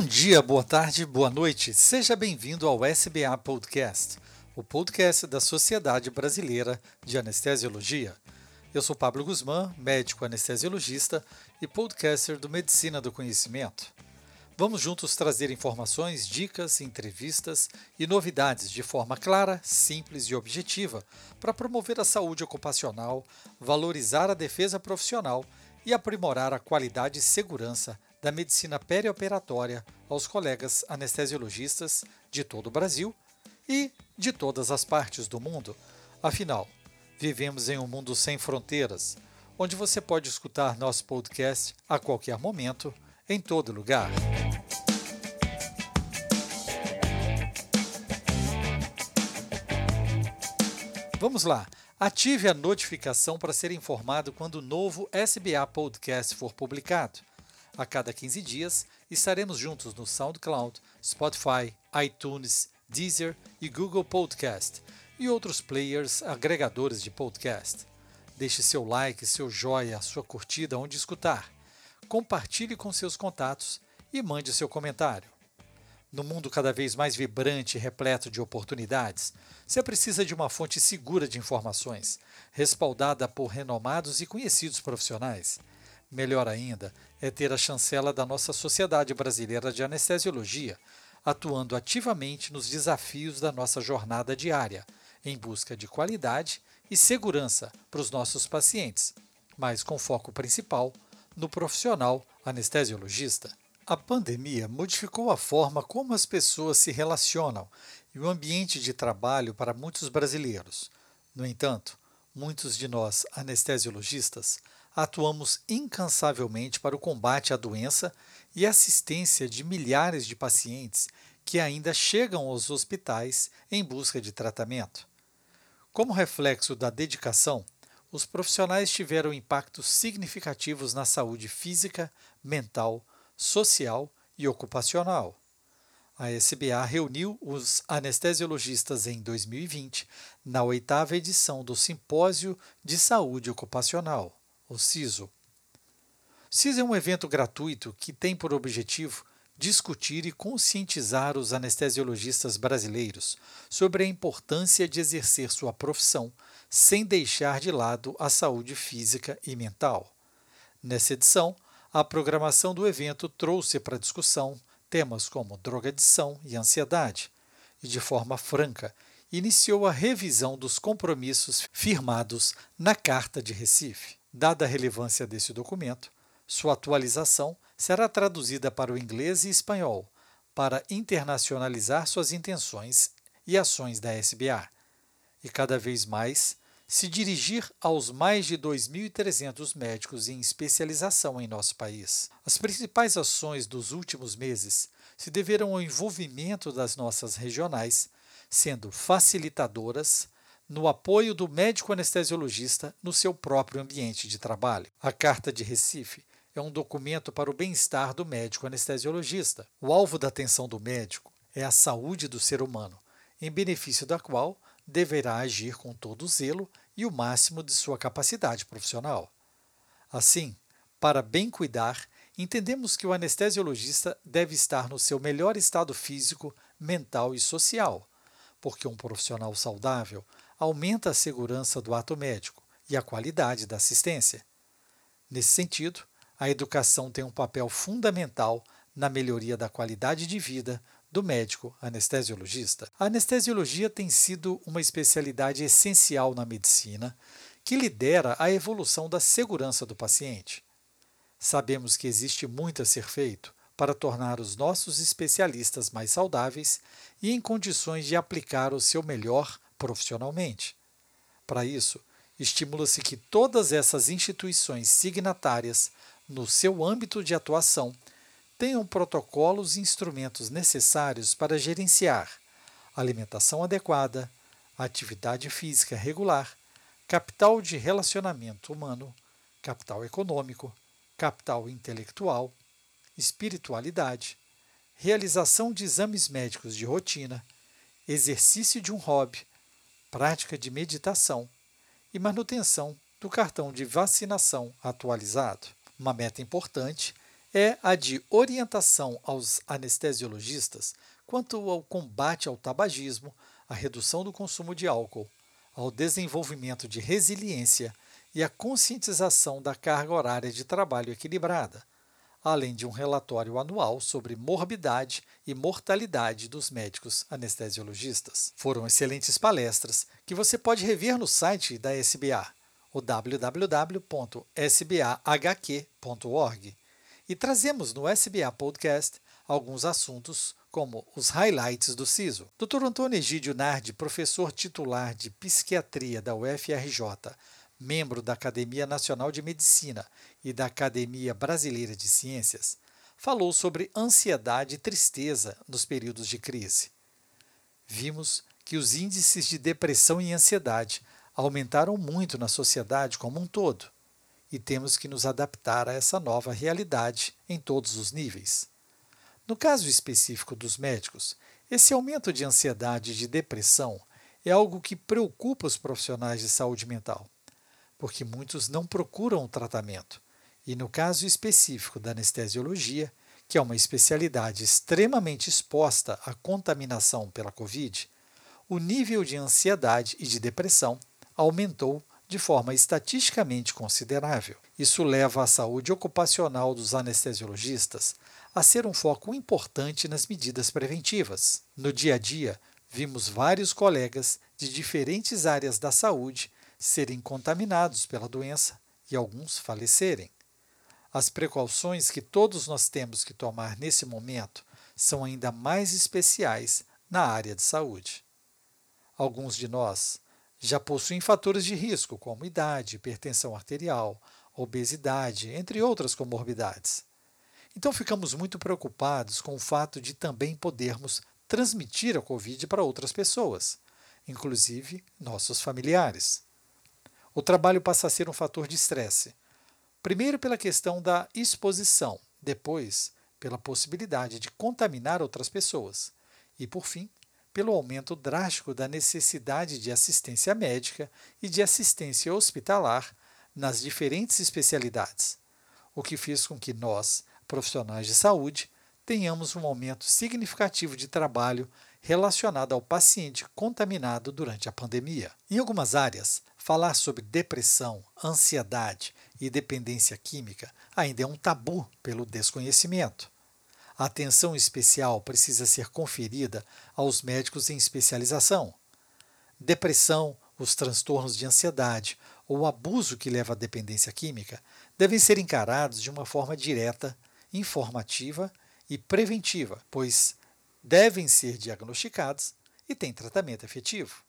Bom dia, boa tarde, boa noite. Seja bem-vindo ao SBA Podcast, o podcast da Sociedade Brasileira de Anestesiologia. Eu sou Pablo Guzmán, médico anestesiologista e podcaster do Medicina do Conhecimento. Vamos juntos trazer informações, dicas, entrevistas e novidades de forma clara, simples e objetiva para promover a saúde ocupacional, valorizar a defesa profissional e aprimorar a qualidade e segurança da medicina perioperatória aos colegas anestesiologistas de todo o Brasil e de todas as partes do mundo. Afinal, Vivemos em um mundo sem fronteiras, onde você pode escutar nosso podcast a qualquer momento, em todo lugar. Vamos lá! Ative a notificação para ser informado quando o novo SBA Podcast for publicado. A cada 15 dias estaremos juntos no SoundCloud, Spotify, iTunes, Deezer e Google Podcast e outros players agregadores de podcast. Deixe seu like, seu joia, sua curtida onde escutar. Compartilhe com seus contatos e mande seu comentário. No mundo cada vez mais vibrante e repleto de oportunidades, você precisa de uma fonte segura de informações, respaldada por renomados e conhecidos profissionais. Melhor ainda é ter a chancela da nossa Sociedade Brasileira de Anestesiologia, atuando ativamente nos desafios da nossa jornada diária em busca de qualidade e segurança para os nossos pacientes, mas com foco principal no profissional anestesiologista. A pandemia modificou a forma como as pessoas se relacionam e o ambiente de trabalho para muitos brasileiros. No entanto, muitos de nós anestesiologistas atuamos incansavelmente para o combate à doença e assistência de milhares de pacientes que ainda chegam aos hospitais em busca de tratamento. Como reflexo da dedicação, os profissionais tiveram impactos significativos na saúde física, mental, social e ocupacional. A SBA reuniu os anestesiologistas em 2020 na oitava edição do Simpósio de Saúde Ocupacional, o CISO. O CISO é um evento gratuito que tem por objetivo discutir e conscientizar os anestesiologistas brasileiros sobre a importância de exercer sua profissão sem deixar de lado a saúde física e mental. Nessa edição, a programação do evento trouxe para discussão temas como drogadição e ansiedade, e de forma franca iniciou a revisão dos compromissos firmados na Carta de Recife. Dada a relevância desse documento, sua atualização será traduzida para o inglês e espanhol, para internacionalizar suas intenções e ações da SBA, e cada vez mais se dirigir aos mais de 2.300 médicos em especialização em nosso país. As principais ações dos últimos meses se deverão ao envolvimento das nossas regionais, sendo facilitadoras no apoio do médico anestesiologista no seu próprio ambiente de trabalho. A Carta de Recife é um documento para o bem-estar do médico anestesiologista. O alvo da atenção do médico é a saúde do ser humano, em benefício da qual deverá agir com todo zelo e o máximo de sua capacidade profissional. Assim, para bem cuidar, entendemos que o anestesiologista deve estar no seu melhor estado físico, mental e social, porque um profissional saudável aumenta a segurança do ato médico e a qualidade da assistência. Nesse sentido, a educação tem um papel fundamental na melhoria da qualidade de vida do médico anestesiologista. A anestesiologia tem sido uma especialidade essencial na medicina que lidera a evolução da segurança do paciente. Sabemos que existe muito a ser feito para tornar os nossos especialistas mais saudáveis e em condições de aplicar o seu melhor profissionalmente. Para isso, estimula-se que todas essas instituições signatárias no seu âmbito de atuação, tenham protocolos e instrumentos necessários para gerenciar alimentação adequada, atividade física regular, capital de relacionamento humano, capital econômico, capital intelectual, espiritualidade, realização de exames médicos de rotina, exercício de um hobby, prática de meditação e manutenção do cartão de vacinação atualizado. Uma meta importante é a de orientação aos anestesiologistas quanto ao combate ao tabagismo, à redução do consumo de álcool, ao desenvolvimento de resiliência e à conscientização da carga horária de trabalho equilibrada, além de um relatório anual sobre morbidade e mortalidade dos médicos anestesiologistas. Foram excelentes palestras que você pode rever no site da SBA, o www.sbahq.org. E trazemos no SBA Podcast alguns assuntos como os highlights do CISO. Dr. Antônio Egídio Nardi, professor titular de Psiquiatria da UFRJ, membro da Academia Nacional de Medicina e da Academia Brasileira de Ciências, falou sobre ansiedade e tristeza nos períodos de crise. Vimos que os índices de depressão e ansiedade aumentaram muito na sociedade como um todo, e temos que nos adaptar a essa nova realidade em todos os níveis. No caso específico dos médicos, esse aumento de ansiedade e de depressão é algo que preocupa os profissionais de saúde mental porque muitos não procuram o tratamento. E no caso específico da anestesiologia, que é uma especialidade extremamente exposta à contaminação pela Covid, o nível de ansiedade e de depressão aumentou de forma estatisticamente considerável. Isso leva a saúde ocupacional dos anestesiologistas a ser um foco importante nas medidas preventivas. No dia a dia, vimos vários colegas de diferentes áreas da saúde serem contaminados pela doença e alguns falecerem. As precauções que todos nós temos que tomar nesse momento são ainda mais especiais na área de saúde. Alguns de nós já possuem fatores de risco, como idade, hipertensão arterial, obesidade, entre outras comorbidades. Então ficamos muito preocupados com o fato de também podermos transmitir a Covid para outras pessoas, inclusive nossos familiares o trabalho passa a ser um fator de estresse. Primeiro, pela questão da exposição, depois, pela possibilidade de contaminar outras pessoas, e, por fim, pelo aumento drástico da necessidade de assistência médica e de assistência hospitalar nas diferentes especialidades, o que fez com que nós, profissionais de saúde, tenhamos um aumento significativo de trabalho relacionado ao paciente contaminado durante a pandemia. Em algumas áreas, falar sobre depressão, ansiedade e dependência química ainda é um tabu pelo desconhecimento. A atenção especial precisa ser conferida aos médicos em especialização. Depressão, os transtornos de ansiedade ou o abuso que leva à dependência química devem ser encarados de uma forma direta, informativa e preventiva, pois devem ser diagnosticados e têm tratamento efetivo.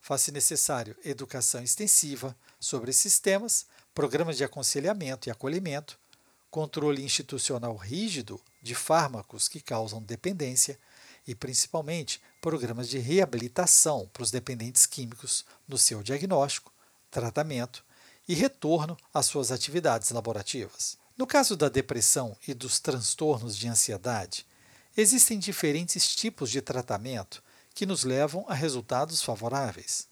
Faz-se necessário educação extensiva sobre esses temas, programas de aconselhamento e acolhimento, controle institucional rígido de fármacos que causam dependência e, principalmente, programas de reabilitação para os dependentes químicos no seu diagnóstico, tratamento e retorno às suas atividades laborativas. No caso da depressão e dos transtornos de ansiedade, Existem diferentes tipos de tratamento que nos levam a resultados favoráveis.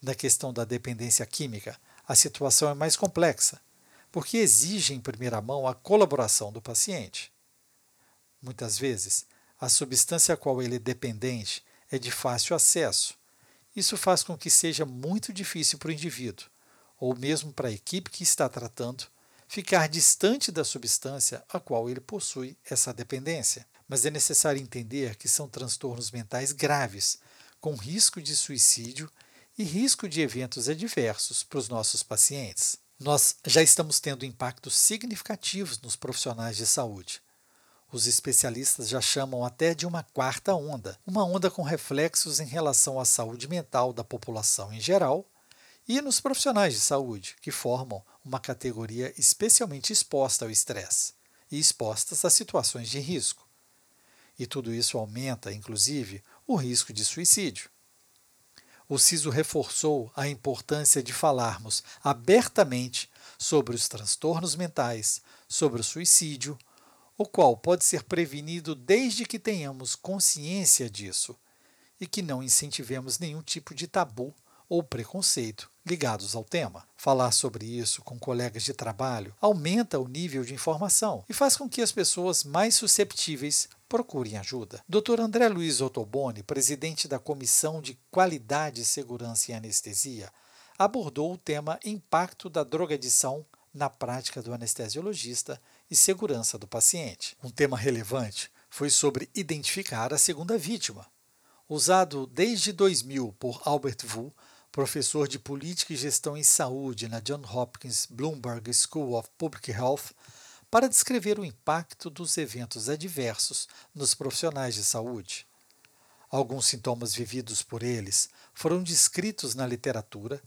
Na questão da dependência química, a situação é mais complexa, porque exige em primeira mão a colaboração do paciente. Muitas vezes, a substância a qual ele é dependente é de fácil acesso. Isso faz com que seja muito difícil para o indivíduo, ou mesmo para a equipe que está tratando, ficar distante da substância a qual ele possui essa dependência mas é necessário entender que são transtornos mentais graves, com risco de suicídio e risco de eventos adversos para os nossos pacientes. Nós já estamos tendo impactos significativos nos profissionais de saúde. Os especialistas já chamam até de uma quarta onda, uma onda com reflexos em relação à saúde mental da população em geral e nos profissionais de saúde, que formam uma categoria especialmente exposta ao estresse e expostas a situações de risco e tudo isso aumenta, inclusive, o risco de suicídio. O CISO reforçou a importância de falarmos abertamente sobre os transtornos mentais, sobre o suicídio, o qual pode ser prevenido desde que tenhamos consciência disso e que não incentivemos nenhum tipo de tabu ou preconceito ligados ao tema. Falar sobre isso com colegas de trabalho aumenta o nível de informação e faz com que as pessoas mais susceptíveis procurem ajuda. Dr. André Luiz Ottoboni, presidente da Comissão de Qualidade, Segurança e Anestesia, abordou o tema Impacto da drogadição na prática do anestesiologista e segurança do paciente. Um tema relevante foi sobre identificar a segunda vítima. Usado desde 2000 por Albert Wu, professor de Política e Gestão em Saúde na Johns Hopkins Bloomberg School of Public Health, para descrever o impacto dos eventos adversos nos profissionais de saúde. Alguns sintomas vividos por eles foram descritos na literatura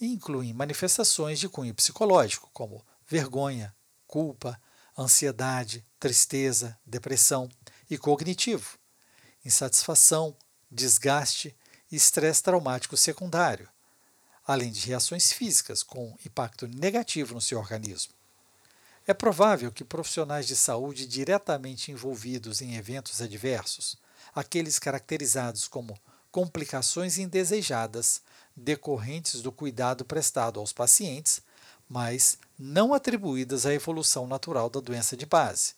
e incluem manifestações de cunho psicológico, como vergonha, culpa, ansiedade, tristeza, depressão e cognitivo, insatisfação, desgaste e estresse traumático secundário, além de reações físicas com impacto negativo no seu organismo. É provável que profissionais de saúde diretamente envolvidos em eventos adversos, aqueles caracterizados como complicações indesejadas decorrentes do cuidado prestado aos pacientes, mas não atribuídas à evolução natural da doença de base,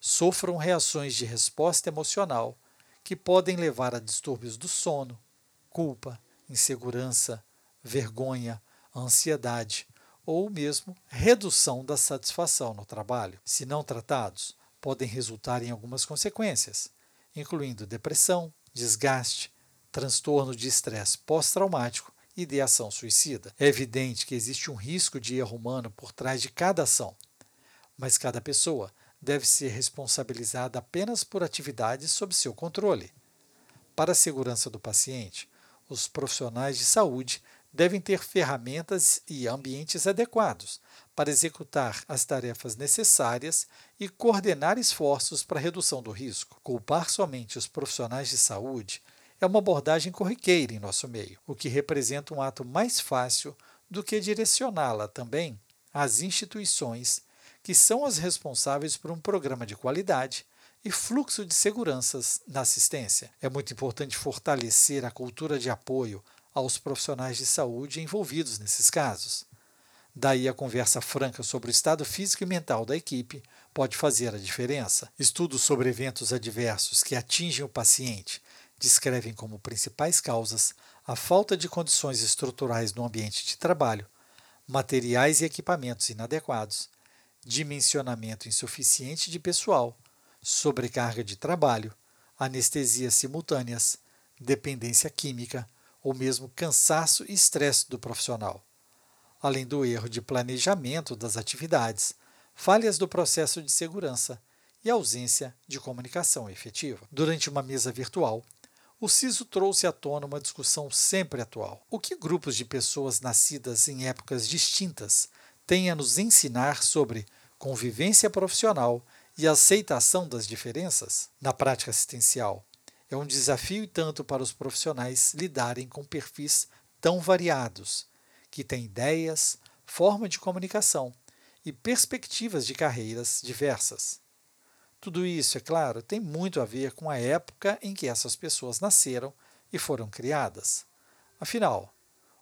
sofram reações de resposta emocional que podem levar a distúrbios do sono, culpa, insegurança, vergonha, ansiedade ou mesmo redução da satisfação no trabalho. Se não tratados, podem resultar em algumas consequências, incluindo depressão, desgaste, transtorno de estresse pós-traumático e de ação suicida. É evidente que existe um risco de erro humano por trás de cada ação, mas cada pessoa deve ser responsabilizada apenas por atividades sob seu controle. Para a segurança do paciente, os profissionais de saúde devem ter ferramentas e ambientes adequados para executar as tarefas necessárias e coordenar esforços para redução do risco. Culpar somente os profissionais de saúde é uma abordagem corriqueira em nosso meio, o que representa um ato mais fácil do que direcioná-la também às instituições que são as responsáveis por um programa de qualidade e fluxo de seguranças na assistência. É muito importante fortalecer a cultura de apoio aos profissionais de saúde envolvidos nesses casos. Daí a conversa franca sobre o estado físico e mental da equipe pode fazer a diferença. Estudos sobre eventos adversos que atingem o paciente descrevem como principais causas a falta de condições estruturais no ambiente de trabalho, materiais e equipamentos inadequados, dimensionamento insuficiente de pessoal, sobrecarga de trabalho, anestesias simultâneas, dependência química ou mesmo cansaço e estresse do profissional, além do erro de planejamento das atividades, falhas do processo de segurança e ausência de comunicação efetiva. Durante uma mesa virtual, o CISO trouxe à tona uma discussão sempre atual. O que grupos de pessoas nascidas em épocas distintas têm a nos ensinar sobre convivência profissional e aceitação das diferenças? Na prática assistencial, é um desafio tanto para os profissionais lidarem com perfis tão variados, que têm ideias, forma de comunicação e perspectivas de carreiras diversas. Tudo isso, é claro, tem muito a ver com a época em que essas pessoas nasceram e foram criadas. Afinal,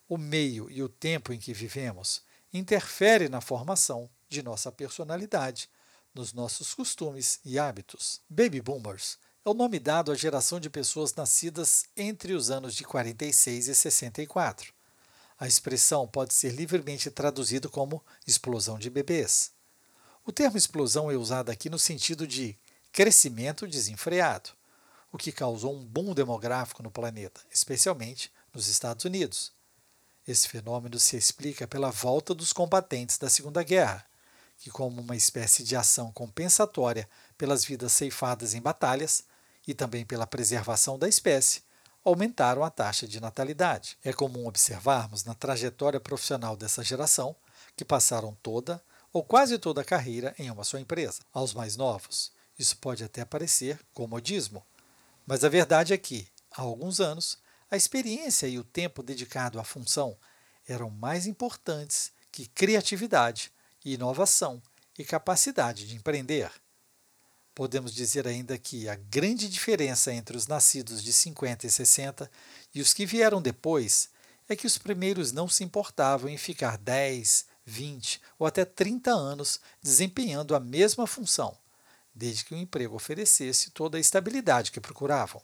o meio e o tempo em que vivemos interfere na formação de nossa personalidade, nos nossos costumes e hábitos. Baby Boomers é o nome dado à geração de pessoas nascidas entre os anos de 46 e 64. A expressão pode ser livremente traduzida como explosão de bebês. O termo explosão é usado aqui no sentido de crescimento desenfreado, o que causou um boom demográfico no planeta, especialmente nos Estados Unidos. Esse fenômeno se explica pela volta dos combatentes da Segunda Guerra, que, como uma espécie de ação compensatória pelas vidas ceifadas em batalhas e também pela preservação da espécie, aumentaram a taxa de natalidade. É comum observarmos na trajetória profissional dessa geração que passaram toda ou quase toda a carreira em uma só empresa. Aos mais novos, isso pode até parecer comodismo, mas a verdade é que, há alguns anos, a experiência e o tempo dedicado à função eram mais importantes que criatividade, inovação e capacidade de empreender. Podemos dizer ainda que a grande diferença entre os nascidos de 50 e 60 e os que vieram depois é que os primeiros não se importavam em ficar 10, 20 ou até 30 anos desempenhando a mesma função, desde que o emprego oferecesse toda a estabilidade que procuravam.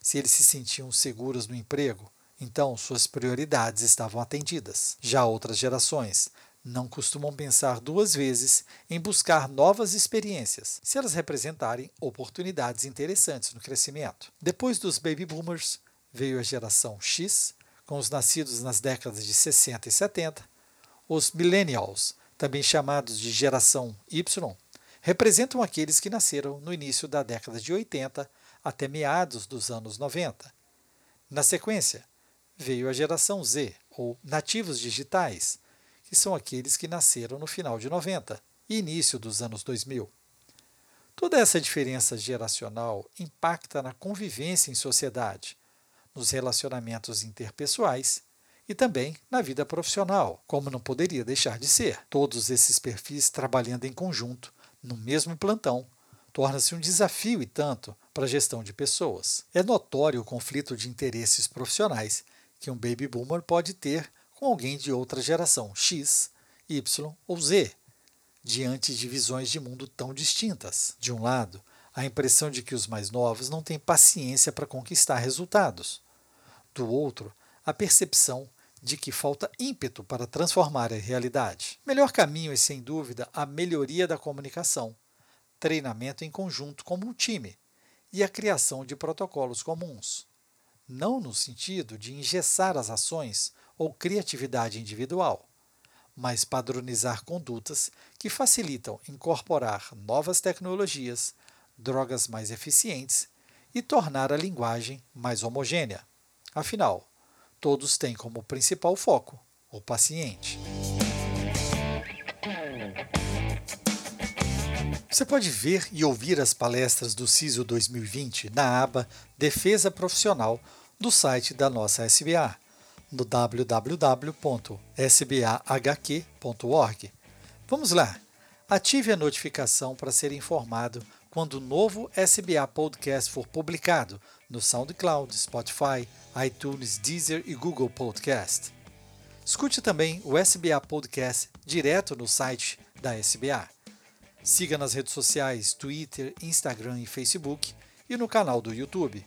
Se eles se sentiam seguros no emprego, então suas prioridades estavam atendidas. Já outras gerações não costumam pensar duas vezes em buscar novas experiências, se elas representarem oportunidades interessantes no crescimento. Depois dos baby boomers, veio a geração X, com os nascidos nas décadas de 60 e 70. Os millennials, também chamados de geração Y, representam aqueles que nasceram no início da década de 80 até meados dos anos 90. Na sequência, veio a geração Z, ou nativos digitais, que são aqueles que nasceram no final de 90 e início dos anos 2000. Toda essa diferença geracional impacta na convivência em sociedade, nos relacionamentos interpessoais e também na vida profissional, como não poderia deixar de ser. Todos esses perfis trabalhando em conjunto, no mesmo plantão, torna-se um desafio e tanto para a gestão de pessoas. É notório o conflito de interesses profissionais que um baby boomer pode ter com alguém de outra geração, X, Y ou Z, diante de visões de mundo tão distintas. De um lado, a impressão de que os mais novos não têm paciência para conquistar resultados. Do outro, a percepção de que falta ímpeto para transformar a realidade. Melhor caminho é, sem dúvida, a melhoria da comunicação, treinamento em conjunto como um time e a criação de protocolos comuns. Não no sentido de engessar as ações ou criatividade individual, mas padronizar condutas que facilitam incorporar novas tecnologias, drogas mais eficientes e tornar a linguagem mais homogênea. Afinal, todos têm como principal foco o paciente. Você pode ver e ouvir as palestras do CISO 2020 na aba Defesa Profissional do site da nossa SBA no www.sbahq.org. Vamos lá! Ative a notificação para ser informado quando o novo SBA Podcast for publicado no SoundCloud, Spotify, iTunes, Deezer e Google Podcast. Escute também o SBA Podcast direto no site da SBA. Siga nas redes sociais Twitter, Instagram e Facebook e no canal do YouTube.